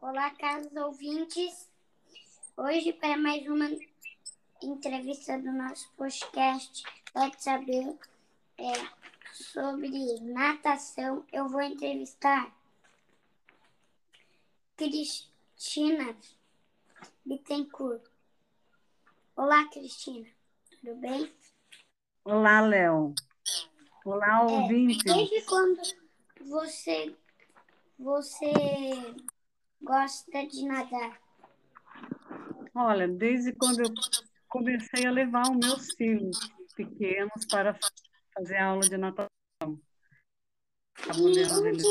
Olá, caros ouvintes. Hoje, para mais uma entrevista do nosso podcast, Pode Saber é, sobre natação, eu vou entrevistar Cristina Bittencourt. Olá, Cristina. Tudo bem? Olá, Léo. Olá, É, ouvinte. desde quando você, você gosta de nadar? Olha, desde quando eu comecei a levar os meus filhos pequenos para fazer aula de natação. E onde,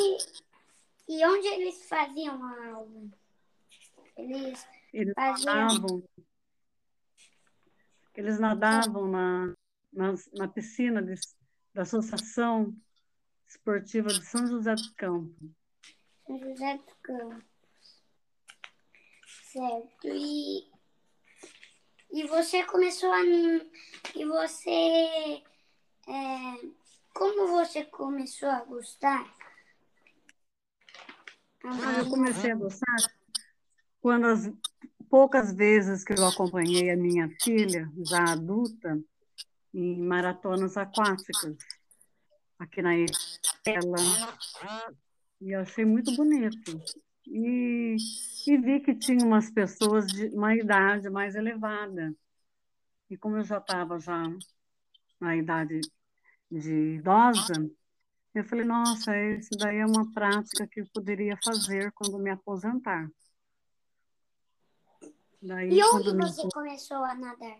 e onde eles faziam a aula? Eles eles faziam. nadavam, eles nadavam na, na, na piscina de- da Associação Esportiva de São José dos Campos. São José dos Campos. Certo. E, e você começou a. E você. é, como você começou a gostar? Ah, eu comecei a gostar quando as poucas vezes que eu acompanhei a minha filha, já adulta, em maratonas aquáticas, aqui na dela, e eu achei muito bonito. E, e vi que tinha umas pessoas de uma idade mais elevada. E como eu já estava já na idade de idosa, eu falei, nossa, isso daí é uma prática que eu poderia fazer quando me aposentar. Daí, E onde me você começou a nadar?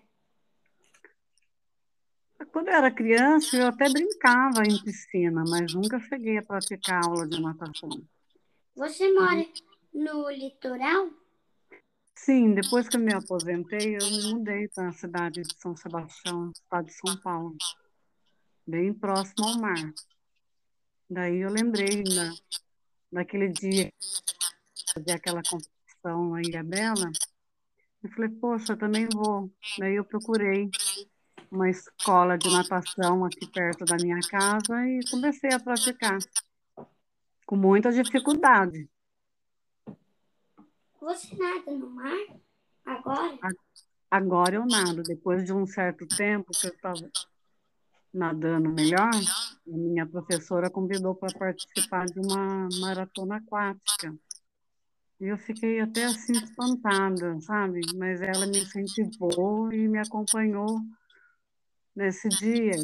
Quando eu era criança, eu até brincava em piscina, mas nunca cheguei a praticar aula de natação. Você mora no litoral? Sim, depois que eu me aposentei, eu me mudei para a cidade de São Sebastião, estado de São Paulo, bem próximo ao mar. Daí eu lembrei da, daquele dia fazia aquela competição na Ilha Bela, e falei, poxa, eu também vou. Daí eu procurei uma escola de natação aqui perto da minha casa e comecei a praticar, com muita dificuldade. Você nada no mar? Agora? Agora eu nado. Depois de um certo tempo que eu estava nadando melhor, a minha professora convidou para participar de uma maratona aquática. E eu fiquei até assim espantada, sabe? Mas ela me incentivou e me acompanhou nesse dia.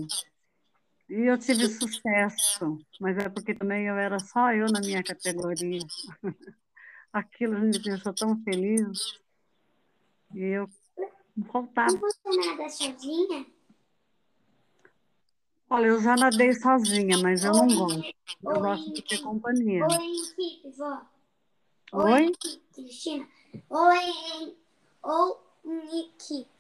E eu tive sucesso, mas é porque também eu era só eu na minha categoria. Aquilo me deixou tão feliz. E eu voltava. E você nada sozinha? Olha, eu já nadei sozinha, mas eu não gosto. Eu gosto de ter companhia. em equipe, vó? Oi? Cristina? Em, ou em equipe?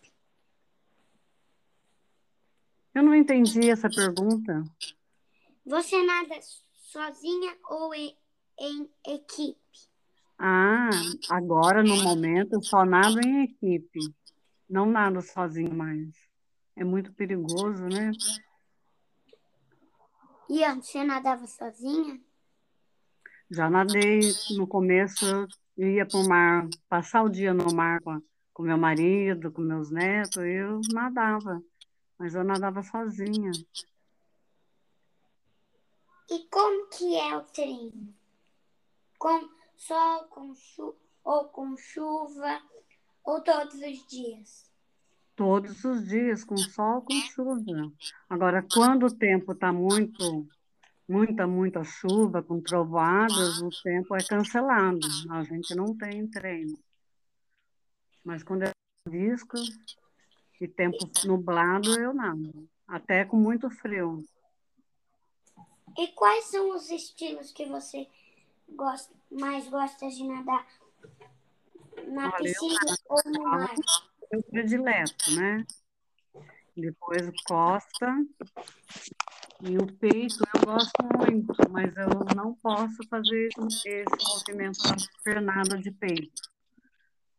Eu não entendi essa pergunta. Você nada sozinha ou em, em equipe? Ah, agora no momento eu só nado em equipe. Não nado sozinho mais. É muito perigoso, né? E antes você nadava sozinha? Já nadei no começo, eu ia para o mar, passar o dia no mar com, com meu marido, com meus netos, eu nadava, mas eu nadava sozinha. E como que é o treino? Com sol, com chu ou com chuva, ou todos os dias? Todos os dias, com sol, com chuva. Agora, quando o tempo está muito, muita, muita chuva, com trovoadas, o tempo é cancelado. A gente não tem treino. Mas quando é visco e tempo nublado, eu nado. Até com muito frio. E quais são os estilos que você gosta, mais gosta de nadar? Na Olha, piscina ou no mar? Eu predileto, né? Depois costa e o peito eu gosto muito, mas eu não posso fazer esse movimento da pernada de peito.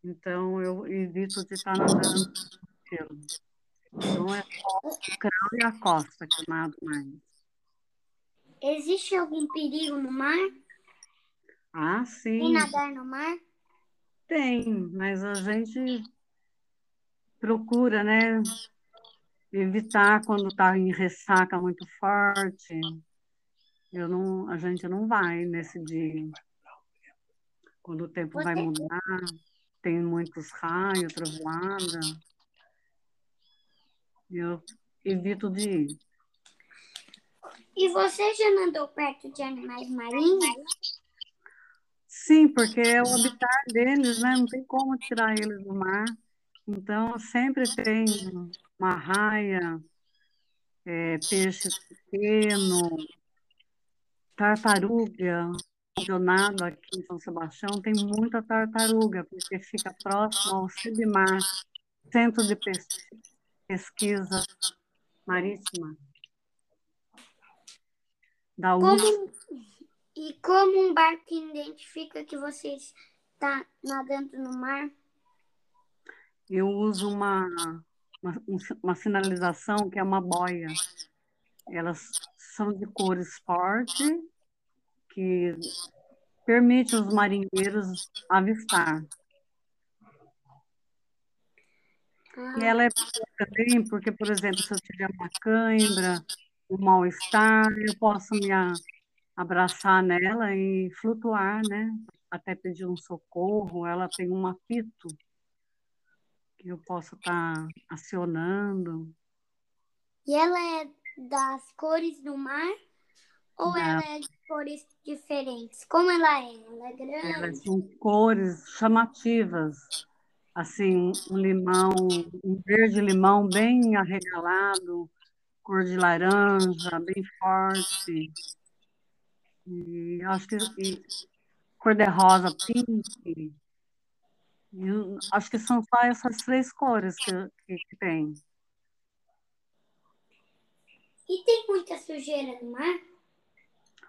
Então eu evito de estar nadando pelo. Então é o crawl e a costa nado mais. Existe algum perigo no mar? Ah, sim. nadar no mar? Tem, mas a gente procura, né, evitar quando está em ressaca muito forte. Eu não, a gente não vai nesse dia. Quando o tempo vai mudar, tem muitos raios, trovoada. Eu evito de ir. E você já andou perto de animais marinhos? Sim, porque é o habitat deles, né? Não tem como tirar eles do mar. Então, sempre tem uma raia, é, peixe pequeno, tartaruga. Regionado aqui em São Sebastião tem muita tartaruga, porque fica próximo ao CIBMAR, Centro de Pesquisa Marítima da como, E como um barco identifica que você está nadando no mar? Eu uso uma, uma, uma sinalização que é uma boia. Elas são de cores fortes, que permite os marinheiros avistar. Ah. E ela é também porque, por exemplo, se eu tiver uma cãibra, um mal-estar, eu posso me abraçar nela e flutuar, né? Até pedir um socorro. Ela tem um apito que eu posso estar tá acionando. E ela é das cores do mar ou Não. ela é de cores diferentes? Como ela é? Ela é grande? Elas são cores chamativas. Assim, um limão, um verde limão bem arregalado, cor de laranja, bem forte. E acho que e, cor de rosa, pink. Eu, acho que são só essas três cores que, que, que tem. E tem muita sujeira no mar?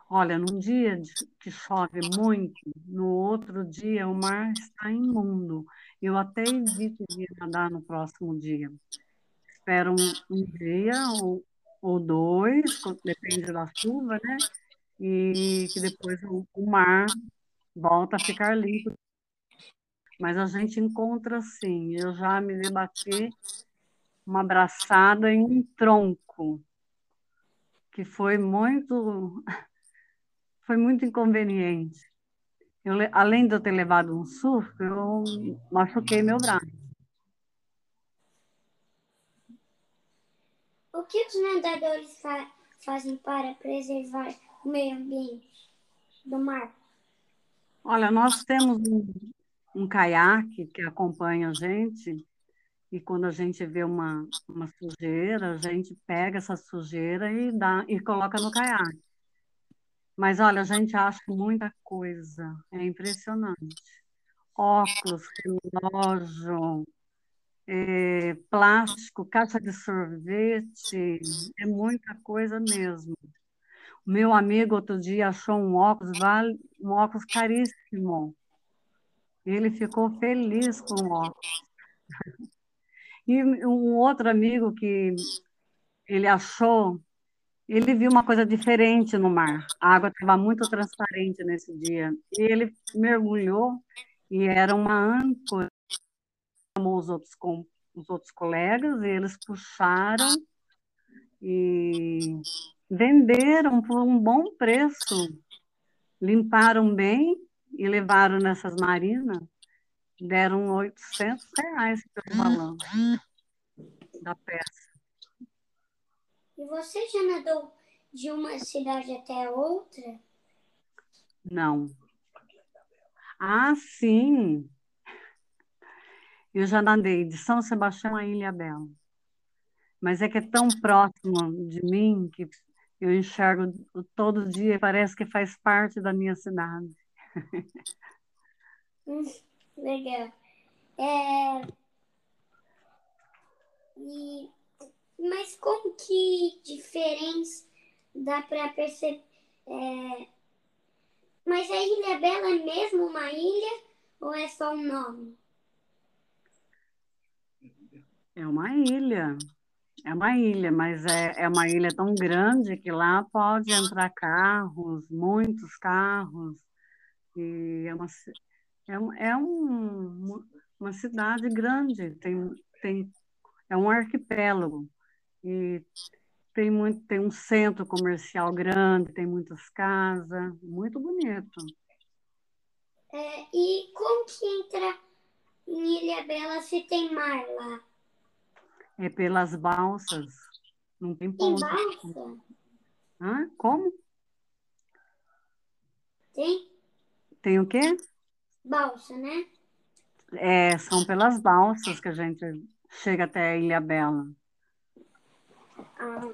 Olha, num dia que chove muito, no outro dia o mar está imundo. Eu até evito de nadar no próximo dia. Espero um, um dia ou, ou dois, depende da chuva, né? E que depois o, o mar volta a ficar limpo. Mas a gente encontra assim. Eu já me debati uma abraçada em um tronco, que foi muito foi muito inconveniente. Eu, além de eu ter levado um surto, eu machuquei meu braço. O que os nadadores fa fazem para preservar o meio ambiente do mar? Olha, nós temos um, um caiaque que acompanha a gente, e quando a gente vê uma, uma sujeira, a gente pega essa sujeira e, dá, e coloca no caiaque. Mas olha, a gente acha muita coisa, é impressionante. Óculos, relógio, é, plástico, caixa de sorvete, é muita coisa mesmo. Meu amigo outro dia achou um óculos, um óculos caríssimo. Ele ficou feliz com o óculos. E um outro amigo que ele achou ele viu uma coisa diferente no mar. A água estava muito transparente nesse dia. E ele mergulhou e era uma âncora. Chamou os outros, com, os outros colegas e eles puxaram e venderam por um bom preço. Limparam bem e levaram nessas marinas. Deram 800 reais, estou falando, da peça. E você já nadou de uma cidade até outra? Não. Ah, sim. Eu já nadei de São Sebastião a Ilha Bela. Mas é que é tão próximo de mim que eu enxergo todo dia e parece que faz parte da minha cidade. Hum, legal. É... E mas como que diferença dá para perceber? É... Mas a Ilha Bela é mesmo uma ilha ou é só um nome? É uma ilha. É uma ilha, mas é, é uma ilha tão grande que lá pode entrar carros, muitos carros. E é uma, É, é um, uma cidade grande, tem, tem, é um arquipélago. E tem, muito, tem um centro comercial grande, tem muitas casas, muito bonito. É, e como que entra em Ilha Bela se tem mar lá? É pelas balsas, não tem ponto. Tem balsa? Hã? Como? Tem? Tem o quê? Balsa, né? É, são pelas balsas que a gente chega até a Ilha Bela. Ah,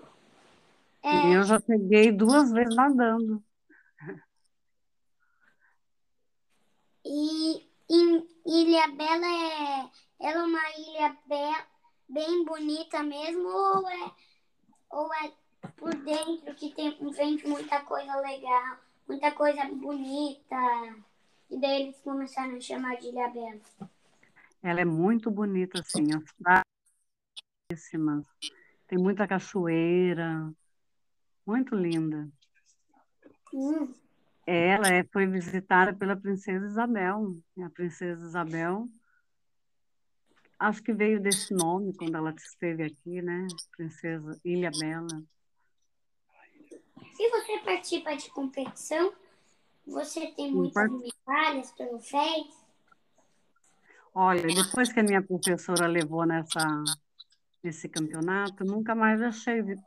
E é, eu já peguei duas vezes nadando. e em Ilha Bela é, ela é uma ilha be, bem bonita mesmo ou é, ou é por dentro que tem, vende muita coisa legal, muita coisa bonita? E daí eles começaram a chamar de Ilha Bela. Ela é muito bonita, assim, as praias. Tem muita cachoeira, muito linda. Hum, Ela é, foi visitada pela princesa Isabel. A princesa Isabel, acho que veio desse nome quando ela esteve aqui, né? Princesa Ilha Bela. Se você participa de competição, você tem muitas medalhas, troféus. Olha, depois que a minha professora levou nessa, nesse campeonato, nunca mais deixei de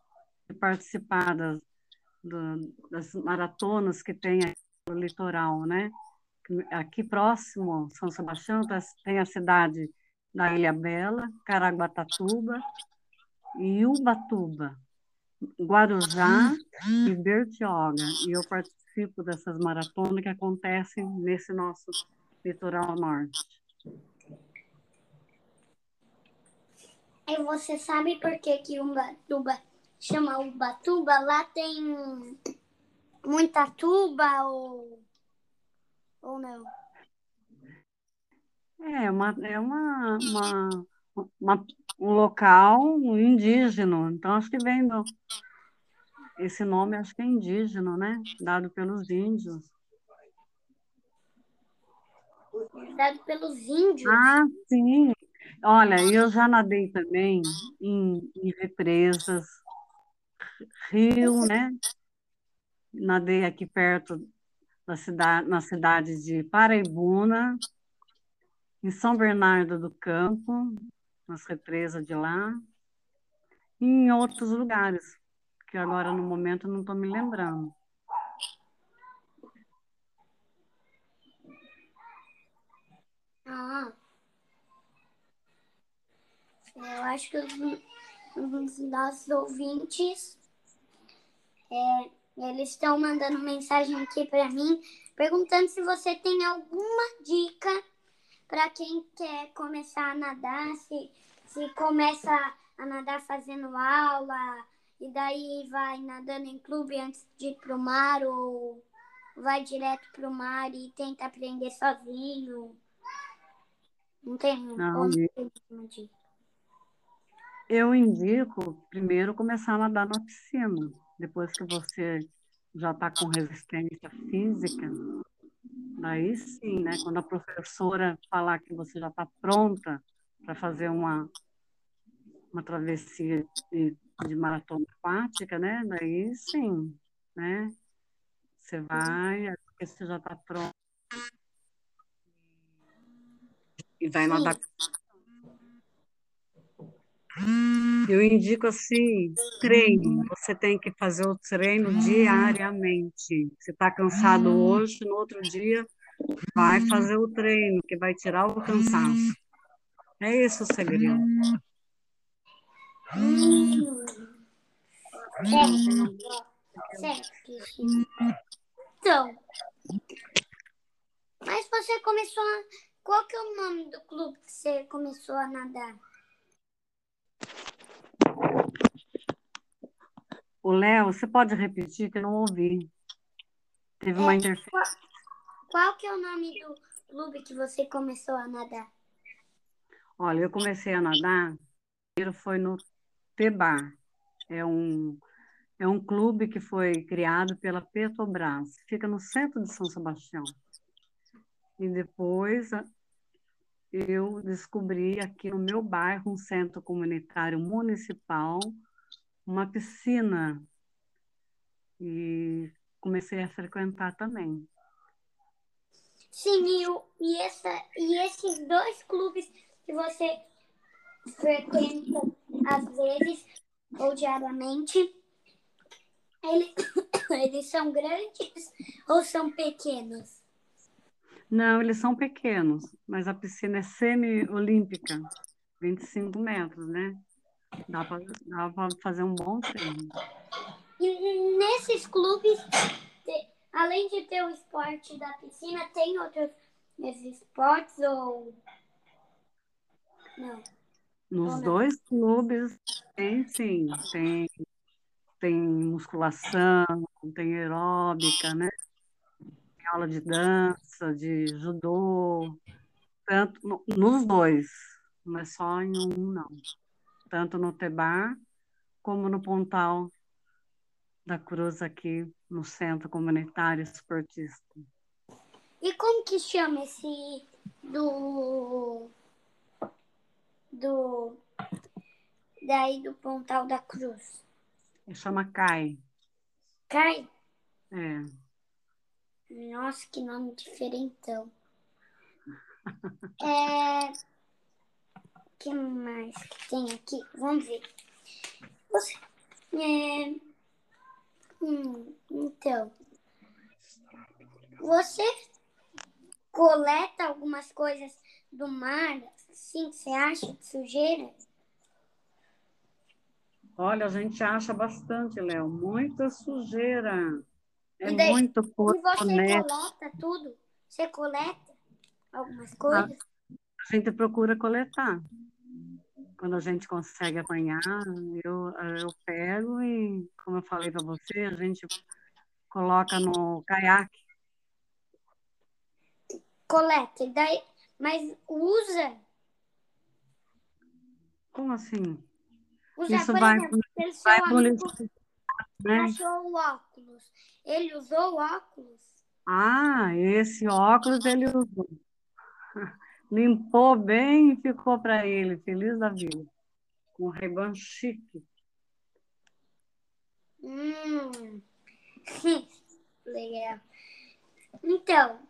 participar das, das maratonas que tem no litoral, né? Aqui próximo, São Sebastião, tá- tem a cidade da Ilha Bela, Caraguatatuba e Ubatuba, Guarujá e Bertioga. E eu participo dessas maratonas que acontecem nesse nosso litoral norte. E você sabe por que que Ubatuba chama Ubatuba? Lá tem muita tuba ou, ou não? É uma, é uma, uma, uma- um local indígena, então acho que vem do, esse nome acho que é indígena, né? Dado pelos índios. Dado pelos índios. Ah, sim. Olha, eu já nadei também em, em represas, rio, né? Nadei aqui perto da cidade, na cidade de Paraibuna, em São Bernardo do Campo, nas represas de lá, e em outros lugares, que agora no momento não estou me lembrando. Ah. Eu acho que os, os nossos ouvintes é, eles estão mandando mensagem aqui para mim perguntando se você tem alguma dica para quem quer começar a nadar, se, se começa a nadar fazendo aula e daí vai nadando em clube antes de ir pro mar ou vai direto pro mar e tenta aprender sozinho. Não tem Não, como e- ter uma dica. Eu indico primeiro começar a nadar na piscina, depois que você já está com resistência física, daí sim, né? Quando a professora falar que você já está pronta para fazer uma, uma travessia de, de maratona aquática, né? Daí sim, né? Você vai, porque você já está pronto e vai Sim. nadar Eu indico assim, treino. Você tem que fazer o treino diariamente. Se está cansado hoje, no outro dia, vai fazer o treino, que vai tirar o cansaço. É esse o segredo. Então, mas você começou a... Qual que é o nome do clube que você começou a nadar? O Léo, você pode repetir que eu não ouvi. Teve uma É, interferência. qual, qual que é o nome do clube que você começou a nadar? Olha, eu comecei a nadar, primeiro foi no Tebar. É um, é um clube que foi criado pela Petrobras. Fica no centro de São Sebastião. E depois eu descobri aqui no meu bairro um centro comunitário municipal, uma piscina. E comecei a frequentar também. Sim, e, e, essa, e esses dois clubes que você frequenta às vezes ou diariamente, eles, eles são grandes ou são pequenos? Não, eles são pequenos, mas a piscina é semi-olímpica, 25 metros, né? Dá para fazer um bom treino. E nesses clubes, além de ter o esporte da piscina, tem outros esportes ou. Não. Nos ou dois clubes tem sim, tem, tem musculação, tem aeróbica, né? Tem aula de dança, de judô, tanto no, nos dois, não é só em um, não. Tanto no Tebar como no Pontal da Cruz aqui no Centro Comunitário Esportista. E como que chama esse do do daí do Pontal da Cruz? Chama CAI. CAI? É. Nossa, que nome diferentão. é... O que mais que tem aqui? Vamos ver. Você... É... Hum, então, você coleta algumas coisas do mar, sim, você acha de sujeira? Olha, a gente acha bastante, Léo, muita sujeira. É daí, muito pouco. E você né? coleta tudo? Você coleta algumas coisas? A gente procura coletar quando a gente consegue apanhar, eu, eu pego e, como eu falei para você, a gente coloca no caiaque. Coleta, daí, mas usa? Como assim? Usa, Isso vai, exemplo, vai amigo né? achou o óculos. Ele usou o óculos? Ah, esse óculos ele usou limpou bem e ficou para ele, feliz da vida. Com um reban chique. Hum. Legal. Então,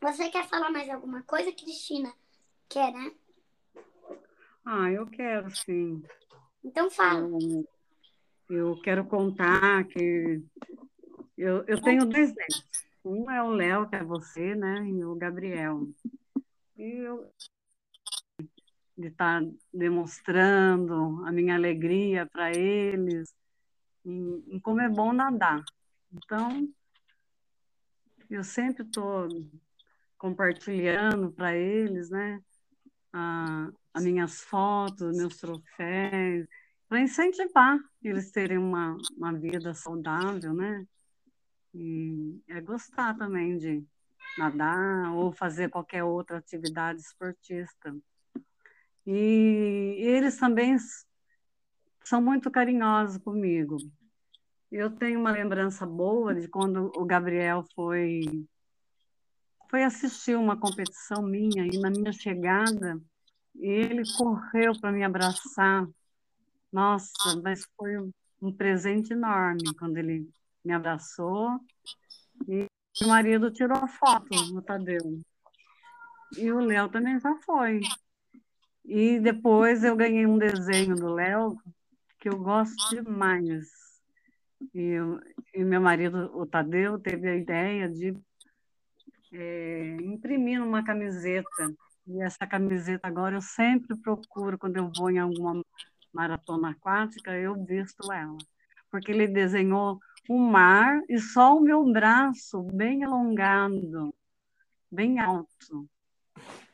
você quer falar mais alguma coisa, Cristina? Quer, né? Ah, eu quero, sim. Então fala. Eu, eu quero contar que eu, eu tenho dois netos. Um é o Léo, que é você, né? E o Gabriel. E eu de estar tá demonstrando a minha alegria para eles, em, como é bom nadar. Então, eu sempre estou compartilhando para eles, né, a, as minhas fotos, meus troféus, para incentivar eles terem uma, uma vida saudável, né? E é gostar também de nadar ou fazer qualquer outra atividade esportista. E eles também são muito carinhosos comigo. Eu tenho uma lembrança boa de quando o Gabriel foi foi assistir uma competição minha e na minha chegada ele correu para me abraçar. Nossa, mas foi um presente enorme quando ele me abraçou e o marido tirou foto no Tadeu. E o Léo também já foi. E depois eu ganhei um desenho do Léo que eu gosto demais. E, e meu marido, o Tadeu, teve a ideia de é, imprimir numa camiseta. E essa camiseta agora eu sempre procuro, quando eu vou em alguma maratona aquática, eu visto ela. Porque ele desenhou o mar e só o meu braço bem alongado, bem alto.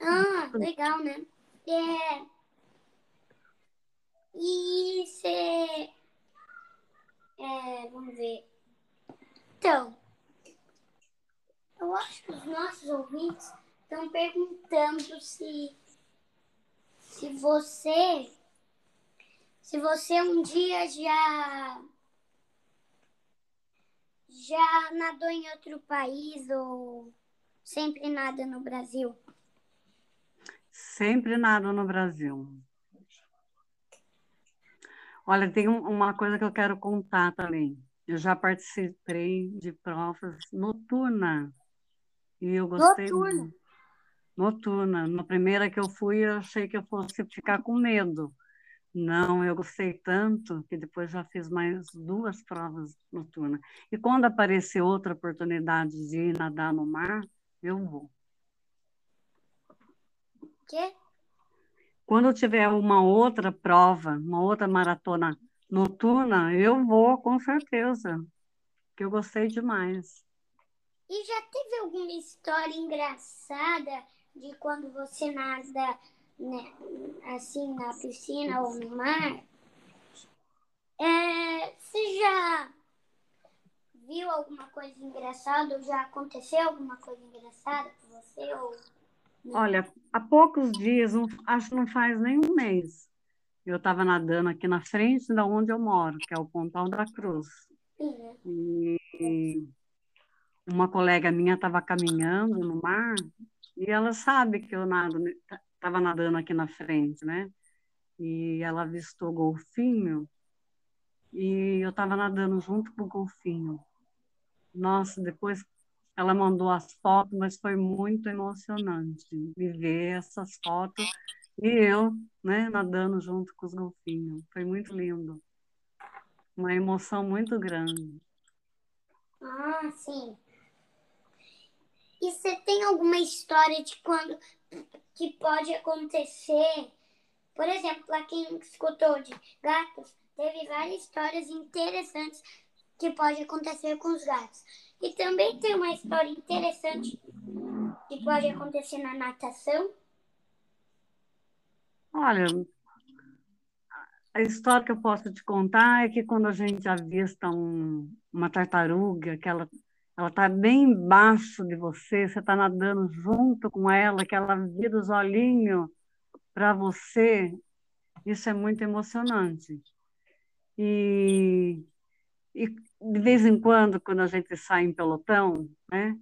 Ah, legal, né? É... E você. É, vamos ver. Então, eu acho que os nossos ouvintes estão perguntando se, se você. Se você um dia já já nadou em outro país ou sempre nada no Brasil? Sempre nada no Brasil. Olha, tem uma coisa que eu quero contar também. Eu já participei de provas noturna e eu gostei Noturna? muito. Noturna. Na primeira que eu fui, eu achei que eu fosse ficar com medo. Não, eu gostei tanto que depois já fiz mais duas provas noturnas. E quando aparecer outra oportunidade de ir nadar no mar, eu vou. Quê? Quando tiver uma outra prova, uma outra maratona noturna, eu vou com certeza, que eu gostei demais. E já teve alguma história engraçada de quando você nada né, assim na piscina ou no mar? É, você já viu alguma coisa engraçada ou já aconteceu alguma coisa engraçada com você? Ou... Olha, há poucos dias, um- acho que não faz nem um mês, eu estava nadando aqui na frente da onde eu moro, que é o Pontal da Cruz. Né? E uma colega minha estava caminhando no mar e ela sabe que eu nado, estava nadando aqui na frente, né? E ela avistou o golfinho e eu estava nadando junto com o golfinho. Nossa, depois ela mandou as fotos, mas foi muito emocionante de ver essas fotos e eu, né, nadando junto com os golfinhos. Foi muito lindo. Uma emoção muito grande. Ah, sim. E você tem alguma história de quando que pode acontecer? Por exemplo, para quem escutou de gatos, teve várias histórias interessantes que pode acontecer com os gatos. E também tem uma história interessante que pode acontecer na natação. Olha, a história que eu posso te contar é que quando a gente avista um, uma tartaruga, que ela ela está bem embaixo de você, você está nadando junto com ela, que ela vira os olhinhos para você, isso é muito emocionante. E, e de vez em quando, quando a gente sai em pelotão, né,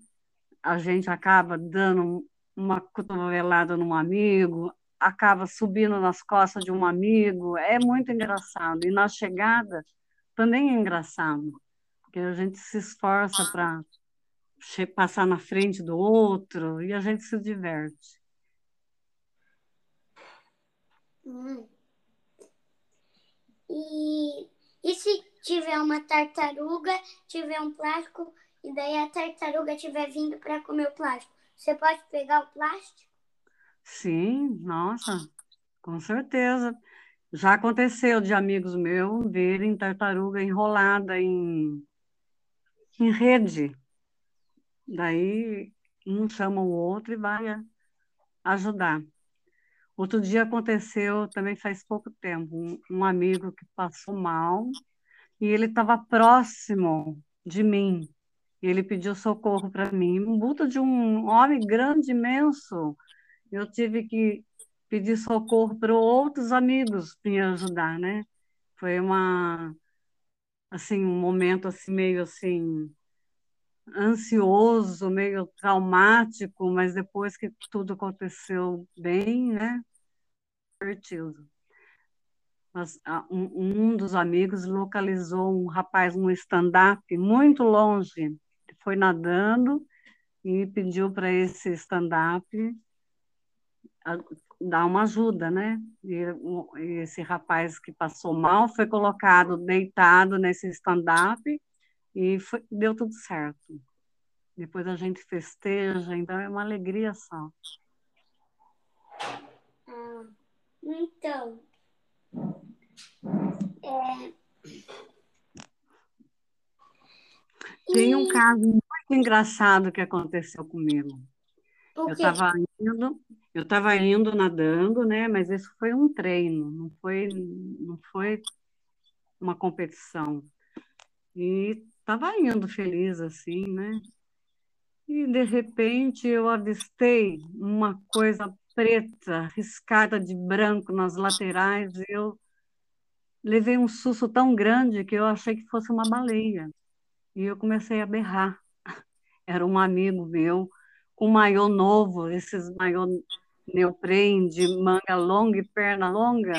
a gente acaba dando uma cotovelada num amigo, acaba subindo nas costas de um amigo, é muito engraçado. E na chegada também é engraçado, porque a gente se esforça para passar na frente do outro e a gente se diverte. Hum. E, e se tiver uma tartaruga, tiver um plástico, e daí a tartaruga estiver vindo para comer o plástico, você pode pegar o plástico? Sim, nossa, com certeza. Já aconteceu de amigos meus verem tartaruga enrolada em, em rede. Daí um chama o outro e vai ajudar. Outro dia aconteceu, também faz pouco tempo, um, um amigo que passou mal e ele estava próximo de mim. Ele pediu socorro para mim, um buto de um homem grande, imenso. Eu tive que pedir socorro para outros amigos me ajudar, né? Foi uma assim um momento assim meio assim ansioso, meio traumático, mas depois que tudo aconteceu bem, né? Divertido. Mas, um, um dos amigos localizou um rapaz um stand-up muito longe, foi nadando e pediu para esse stand-up dar uma ajuda, né? E, esse rapaz que passou mal foi colocado deitado nesse stand-up e foi, deu tudo certo. Depois a gente festeja, então é uma alegria só. Ah, então, é... Tem um caso muito engraçado que aconteceu comigo. Eu estava indo, eu estava indo nadando, né? Mas isso foi um treino, não foi, não foi uma competição. E estava indo feliz assim, né? E de repente eu avistei uma coisa preta, riscada de branco nas laterais. E eu levei um susto tão grande que eu achei que fosse uma baleia. E eu comecei a berrar. Era um amigo meu, com maiô novo, esses maiô neoprene de manga longa e perna longa,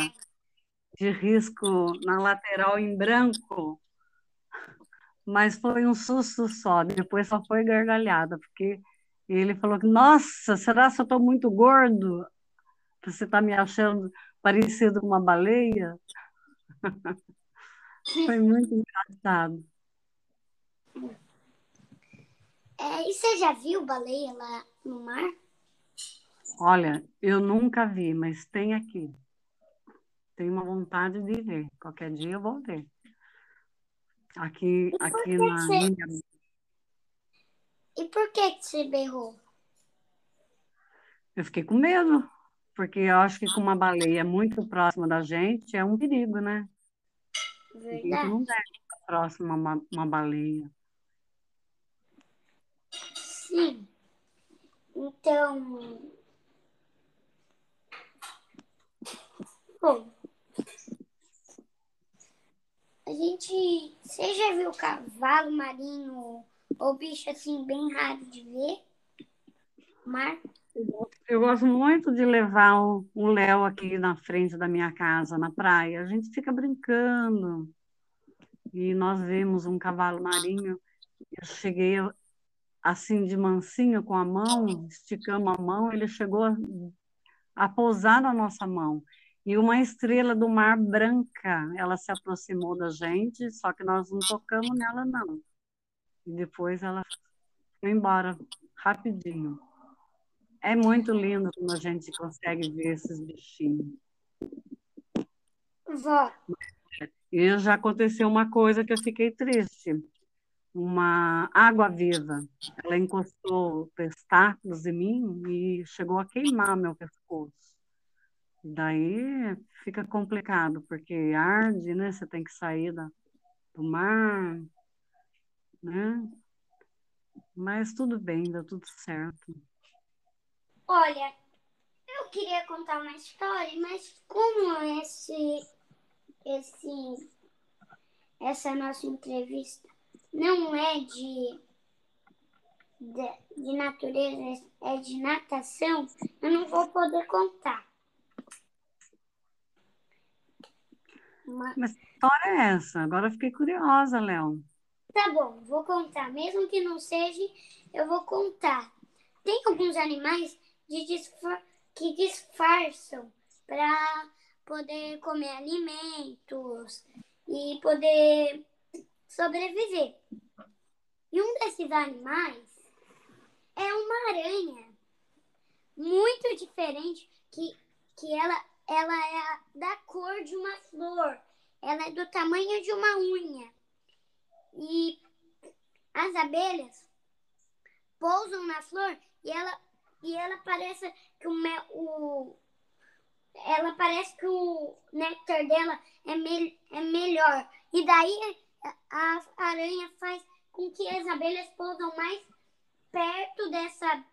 de risco na lateral em branco. Mas foi um susto só, depois só foi gargalhada, porque ele falou nossa, será que eu estou muito gordo? Você está me achando parecido com uma baleia? foi muito engraçado. É, e você já viu baleia lá no mar? Olha, eu nunca vi, mas tem aqui. Tenho uma vontade de ver. Qualquer dia eu vou ver. Aqui, aqui na você... minha. E por que, que você berrou? Eu fiquei com medo, porque eu acho que com uma baleia muito próxima da gente é um perigo, né? Verdade. A gente não deve estar próximo a uma, uma baleia. Sim. Então. Bom. A gente. Você já viu cavalo marinho ou bicho assim bem raro de ver? Mar? Eu gosto muito de levar o Léo aqui na frente da minha casa, na praia. A gente fica brincando. E nós vemos um cavalo marinho. Eu cheguei assim de mansinho com a mão, esticamos a mão, ele chegou a, a pousar na nossa mão. E uma estrela do mar branca, ela se aproximou da gente, só que nós não tocamos nela, não. E depois ela foi embora, rapidinho. É muito lindo quando a gente consegue ver esses bichinhos. Vó. E já aconteceu uma coisa que eu fiquei triste uma água viva. Ela encostou testáculos em mim e chegou a queimar meu pescoço. Daí fica complicado, porque arde, né? Você tem que sair da, do mar, né? Mas tudo bem, deu tudo certo. Olha, eu queria contar uma história, mas como esse, esse, essa nossa entrevista não é de, de, de natureza, é de natação, eu não vou poder contar. Mas, Mas que história é essa? Agora eu fiquei curiosa, Léo. Tá bom, vou contar. Mesmo que não seja, eu vou contar. Tem alguns animais de disfar que disfarçam para poder comer alimentos e poder sobreviver. E um desses animais é uma aranha muito diferente que, que ela, ela é da cor de uma flor. Ela é do tamanho de uma unha. E as abelhas pousam na flor e ela, e ela parece que o, mel, o ela parece que o néctar dela é, me, é melhor. E daí a aranha faz com que as abelhas pousam mais perto dessa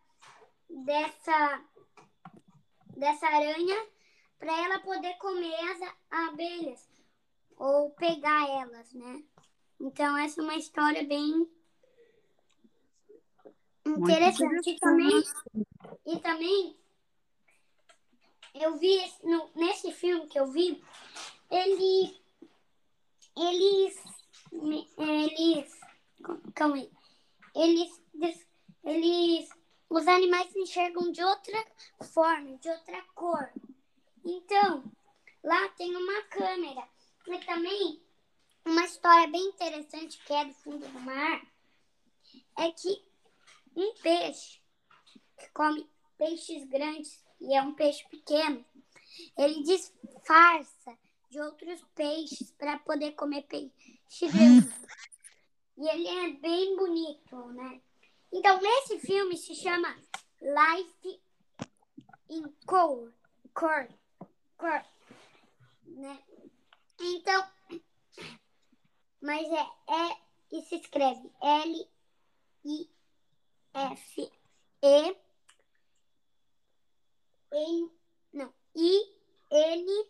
dessa dessa aranha para ela poder comer as abelhas ou pegar elas, né? Então essa é uma história bem interessante. E também, e também eu vi no, nesse filme que eu vi, ele eles eles. Calma aí. Eles, eles. Os animais enxergam de outra forma, de outra cor. Então, lá tem uma câmera. E também, uma história bem interessante que é do fundo do mar é que um peixe que come peixes grandes e é um peixe pequeno, ele disfarça de outros peixes para poder comer peixe grande. E ele é bem bonito, né? Então, esse filme se chama Life in Color. Cor, cor, né? Então, mas é, é e se escreve L I F E N não I N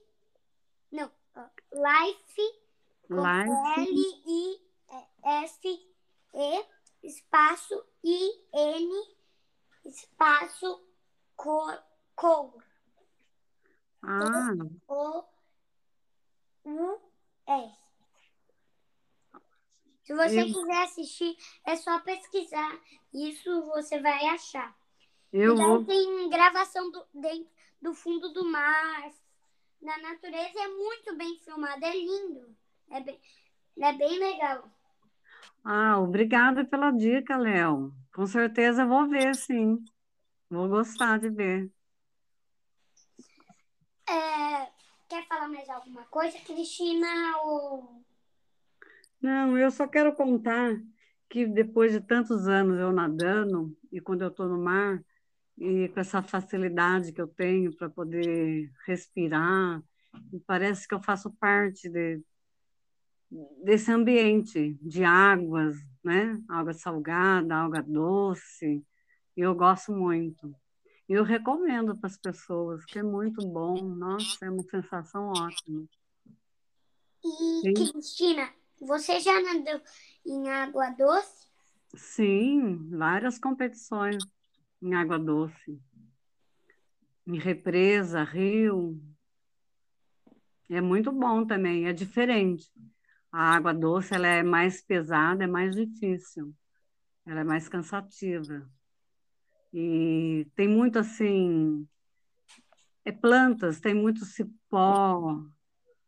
não, Life L-I-F-E espaço I-N espaço cor, cor. Ah, O U S. Se você quiser assistir, é só pesquisar. Isso você vai achar. eu vou. tem gravação do, dentro do fundo do mar, da natureza. É muito bem filmado, é lindo. É bem, é bem legal. Ah, obrigada pela dica, Léo. Com certeza vou ver, sim. Vou gostar de ver. É, quer falar mais alguma coisa, Cristina? Ou... Não, eu só quero contar que depois de tantos anos eu nadando, e quando eu estou no mar, e com essa facilidade que eu tenho para poder respirar, parece que eu faço parte de, desse ambiente de águas, né? Água salgada, água doce, e eu gosto muito. Eu recomendo para as pessoas, que é muito bom, nossa, é uma sensação ótima. E, Sim. Cristina, você já nadou em água doce? Sim, várias competições em água doce, em represa, rio. É muito bom também, é diferente. A água doce ela é mais pesada, é mais difícil, ela é mais cansativa. E tem muito assim, é plantas, tem muito cipó,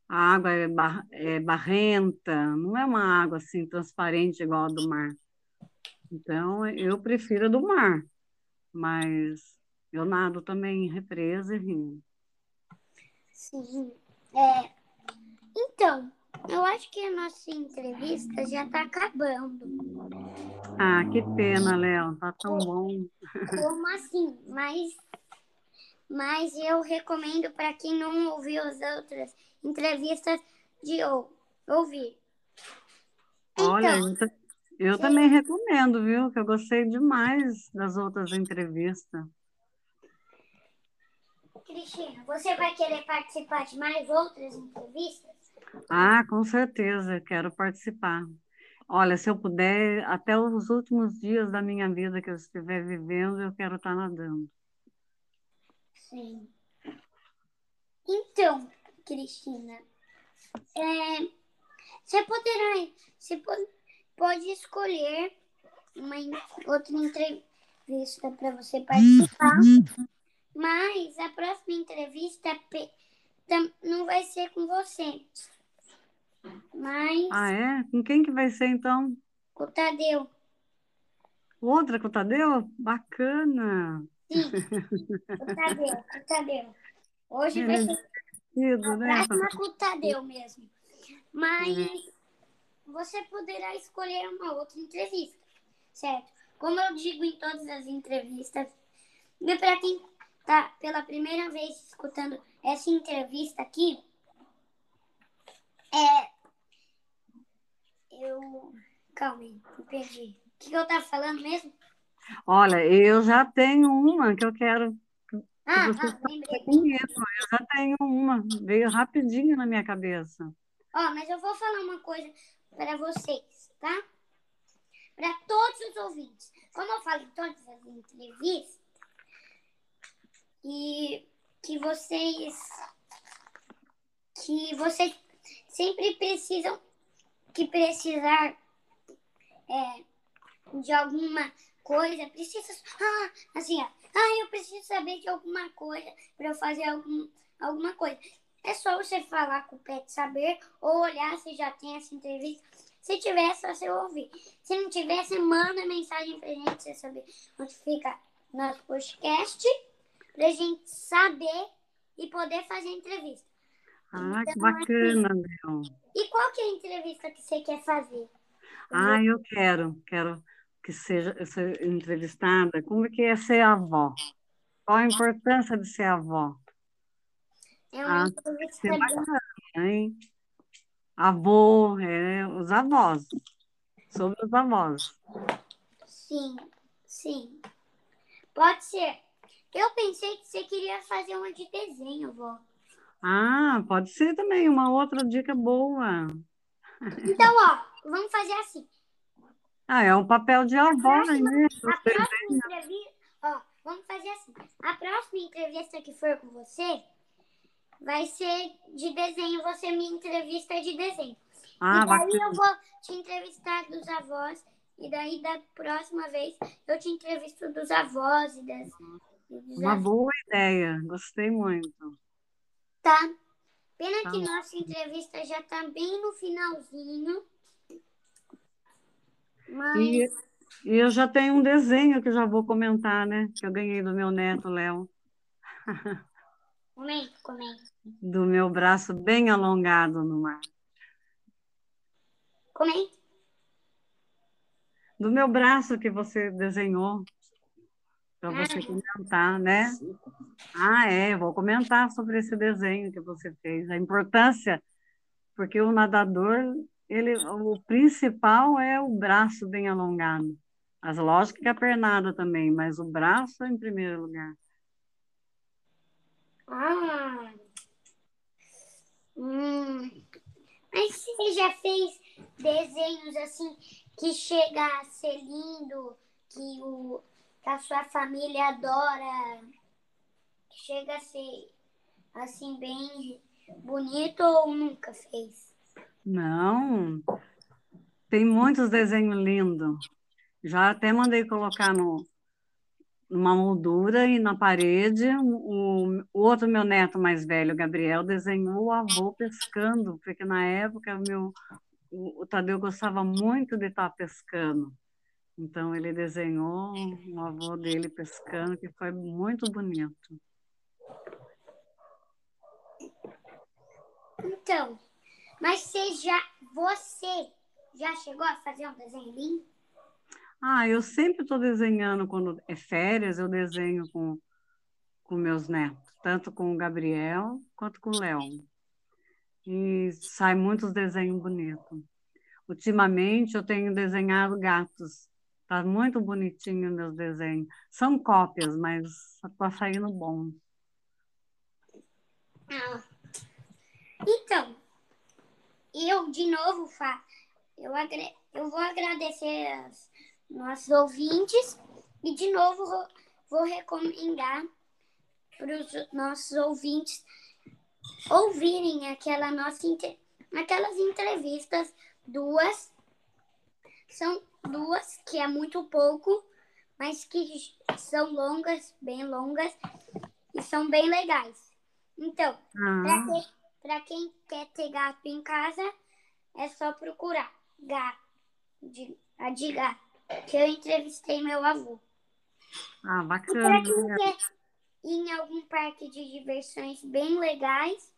a água é, bar- é barrenta, não é uma água assim transparente igual a do mar. Então, eu prefiro a do mar, mas eu nado também em represa e rio. Sim. É, então, eu acho que a nossa entrevista já está acabando. Ah, que pena, Léo, tá tão bom. Como assim? Mas, mas eu recomendo para quem não ouviu as outras entrevistas de ou- ouvir. Olha, Então, eu, eu também recomendo, viu? Que eu gostei demais das outras entrevistas. Cristina, você vai querer participar de mais outras entrevistas? Ah, com certeza, quero participar. Olha, se eu puder, até os últimos dias da minha vida que eu estiver vivendo, eu quero estar nadando. Sim. Então, Cristina, é, você poderá, você po- pode escolher uma outra entrevista para você participar, mas a próxima entrevista não vai ser com você, mas Ah, é? Com quem que vai ser então? com o Tadeu. Outra com o Tadeu? Bacana! Sim, o Tadeu, o Tadeu. Hoje Ele vai é ser divertido, a né? próxima com o Tadeu mesmo. Mas você poderá escolher uma outra entrevista, certo? Como eu digo em todas as entrevistas, e para quem está pela primeira vez escutando essa entrevista aqui, é. Eu. Calma aí, me perdi. O que, que eu tava falando mesmo? Olha, eu já tenho uma que eu quero Ah, você ah lembrei. comigo. Eu já tenho uma, veio rapidinho na minha cabeça. Ó, mas eu vou falar uma coisa para vocês, tá? Para todos os ouvintes. Como eu falo em todas as entrevistas, e que vocês que vocês sempre precisam que precisar é, de alguma coisa, precisa ah, assim, ó, ah, eu preciso saber de alguma coisa para eu fazer algum, alguma coisa. É só você falar com o Pet Saber ou olhar se já tem essa entrevista. Se tiver, é só você ouvir. Se não tiver, você manda mensagem pra gente, você saber onde fica nosso podcast, pra gente saber e poder fazer entrevista. Ah, que Então, bacana, Léo. E qual que é a entrevista que você quer fazer? Ah, eu quero, quero que seja ser entrevistada. Como que é ser avó? Qual a importância de ser avó? É uma Ah, entrevista bem bacana, hein? Avô, é, os avós, sobre os avós. Sim, sim. Pode ser. Eu pensei que você queria fazer uma de desenho, vó. Ah, pode ser também uma outra dica boa. Então, ó, vamos fazer assim. Ah, é um papel de avó, próxima- né? A próxima entrevista, ó, vamos fazer assim. A próxima entrevista que for com você vai ser de desenho. Você me entrevista de desenho. Ah, e daí bacana. eu vou te entrevistar dos avós. E daí, da próxima vez, eu te entrevisto dos avós e das. Uma avós. boa ideia, gostei muito. Tá. Pena Tá que bom. nossa entrevista já tá bem no finalzinho. Mas. E, e eu já tenho um desenho que já vou comentar, né? Que eu ganhei do meu neto, Léo, Comenta, comenta. do meu braço bem alongado no mar. Comenta. Do meu braço que você desenhou, para você Ah. comentar, né? Ah, é, vou comentar sobre esse desenho que você fez, a importância, porque o nadador, ele, o principal é o braço bem alongado. Mas lógico que a pernada também, mas o braço em primeiro lugar. Ah. Hum. Mas você já fez desenhos assim que chega a ser lindo, que, o, que a sua família adora, que chega a ser assim bem bonito ou nunca fez? Não, tem muitos desenhos lindos. Já até mandei colocar no, numa moldura e na parede. O, o outro meu neto mais velho, Gabriel, desenhou o avô pescando, porque na época meu, o, o Tadeu gostava muito de estar pescando. Então ele desenhou o avô dele pescando, que foi muito bonito. Então, mas você já, você já chegou a fazer um desenho lindo? Ah, eu sempre estou desenhando quando é férias, eu desenho com com meus netos, tanto com o Gabriel quanto com o Léo. E sai muitos desenhos bonitos. Ultimamente eu tenho desenhado gatos. Tá muito bonitinho meus desenhos. São cópias, mas está saindo bom. Ah. Então, eu de novo, eu, eu vou agradecer aos nossos ouvintes e de novo vou, recomendar para os nossos ouvintes ouvirem aquela nossa aquelas entrevistas duas são duas que é muito pouco mas que são longas bem longas e são bem legais então Ah, pra quem quer ter gato em casa, é só procurar gato, de, a de gato, que eu entrevistei meu avô. ah, E bacana. quem quer ir em algum parque de diversões bem legais,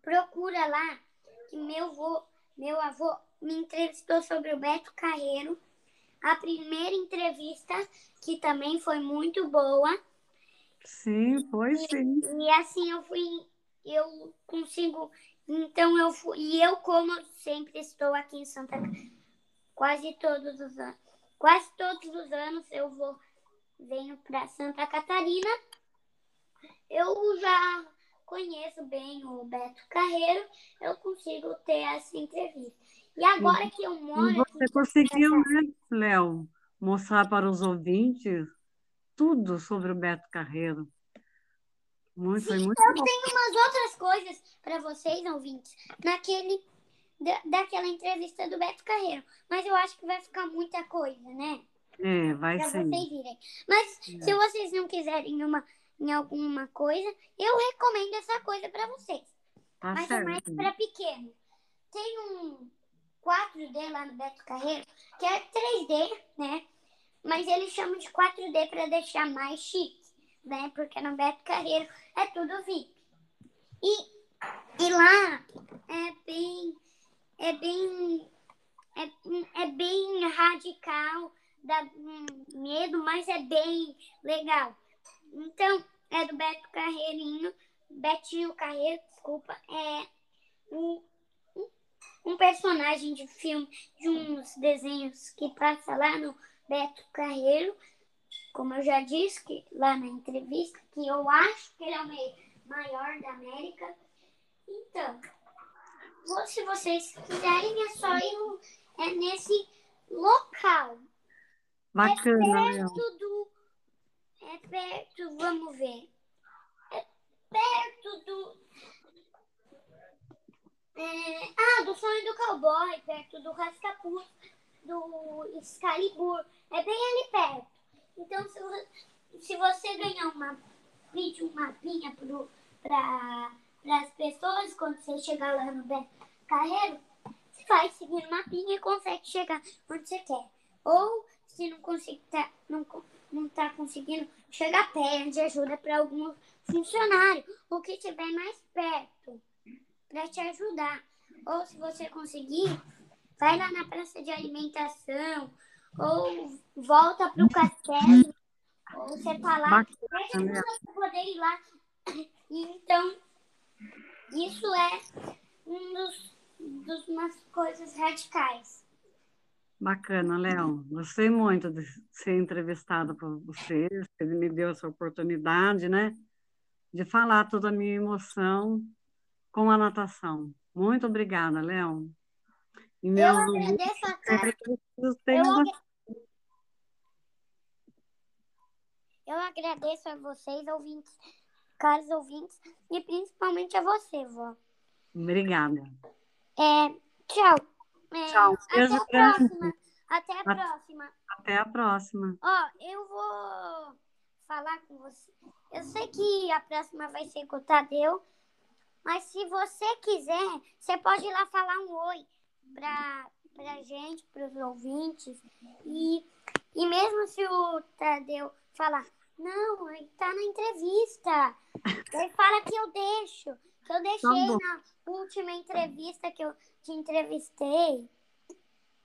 procura lá que meu, vô, meu avô me entrevistou sobre o Beto Carreiro. A primeira entrevista, que também foi muito boa. Sim, foi sim. E assim eu fui, eu consigo, então eu fui, e eu como sempre estou aqui em Santa quase todos os anos, quase todos os anos eu vou venho para Santa Catarina. Eu já conheço bem o Beto Carreiro, eu consigo ter essa entrevista. E agora que eu moro aqui você em conseguiu, né, Léo, mostrar para os ouvintes tudo sobre o Beto Carreiro. Muito, foi muito Eu bom. tenho umas outras coisas para vocês, ouvintes, naquele da, daquela entrevista do Beto Carreiro. Mas eu acho que vai ficar muita coisa, né? É, vai Para sim. vocês irem. Mas se vocês não quiserem em alguma coisa, eu recomendo essa coisa para vocês. Tá Mas é mais certo. para pequeno. Tem um 4D lá no Beto Carreiro, que é 3D, né? Mas eles chamam de 4D para deixar mais chique, né? Porque no Beto Carreiro é tudo VIP. E, e lá é bem, é bem, é, é bem radical, dá medo, mas é bem legal. Então, é do Beto Carreirinho, Betinho Carreiro, desculpa, é um- um personagem de filme, de uns desenhos que passa lá no Beto Carreiro, como eu já disse que, lá na entrevista, que eu acho que ele é o maior da América. Então, se vocês quiserem, é só ir no- é nesse local, Bacana, Léo. perto do, É perto, vamos ver. É perto do. É, ah, do sonho do cowboy, perto do Rascapuz, do Excalibur. É bem ali perto. Então, se se você ganhar uma, pedir um mapinha para as pessoas, quando você chegar lá no Beto Carreiro, você vai seguir o mapinha e consegue chegar onde você quer. Ou, se não conseguir, tá, não, não tá conseguindo chegar perto, ajuda para algum funcionário, o que estiver mais perto, para te ajudar. Ou, se você conseguir, vai lá na praça de alimentação, ou volta para o castelo, ou você tá lá, você poder ir lá. Então, isso é um dos, dos umas coisas radicais. Bacana, Léo. Gostei muito de ser entrevistada por você. Ele me deu essa oportunidade, né? De falar toda a minha emoção com a natação. Muito obrigada, Léo. eu agradeço a cara. Eu, Eu agradeço a vocês, ouvintes, caros ouvintes, e principalmente a você, vó. Obrigada. É, tchau. É, tchau. Até a próxima. Até a, a próxima. Até a próxima. Ó, eu vou falar com você. Eu sei que a próxima vai ser com o Tadeu, mas se você quiser, você pode ir lá falar um oi pra, pra gente, pros ouvintes. E, e mesmo se o Tadeu falar, não, ele tá na entrevista. Ele fala que eu deixo, que eu deixei tá na última entrevista que eu te entrevistei,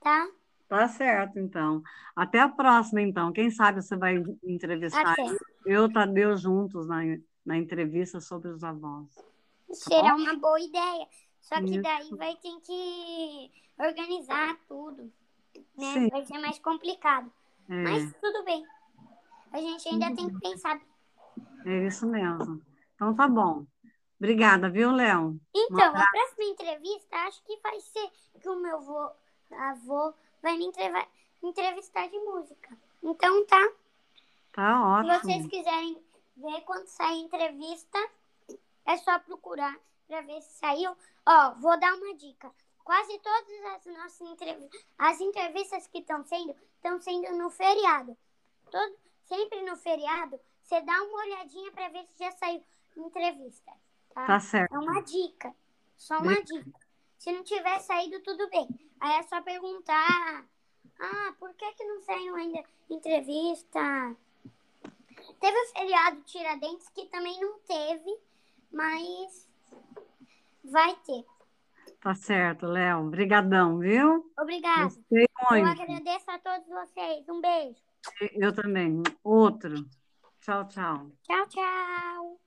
tá? Tá certo, então. Até a próxima, então. Quem sabe você vai entrevistar Até. eu, Tadeu, juntos na, na entrevista sobre os avós. Tá Será uma boa ideia. Só que Isso. daí vai ter que organizar tudo. Né? Sim. Vai ser mais complicado. É. Mas tudo bem. A gente ainda tem que pensar. É isso mesmo. Então tá bom. Obrigada, viu, Léo? Então, a próxima entrevista, acho que vai ser que o meu avô, avô vai me entrevistar de música. Então tá. Tá ótimo. Se vocês quiserem ver quando sair a entrevista, é só procurar para ver se saiu. Ó, vou dar uma dica. Quase todas as nossas entrevistas, as entrevistas que estão sendo, estão sendo no feriado. Todo, sempre no feriado, você dá uma olhadinha para ver se já saiu entrevista. Tá? tá certo. É uma dica. Só uma dica. Se não tiver saído, tudo bem. Aí é só perguntar. Ah, por que, que não saiu ainda entrevista? Teve o feriado Tiradentes, que também não teve, mas vai ter. Tá certo, Léo. Obrigadão, viu? Obrigada. Gostei muito. Eu agradeço a todos vocês. Um beijo. Eu também. Outro. Tchau, tchau. Tchau, tchau.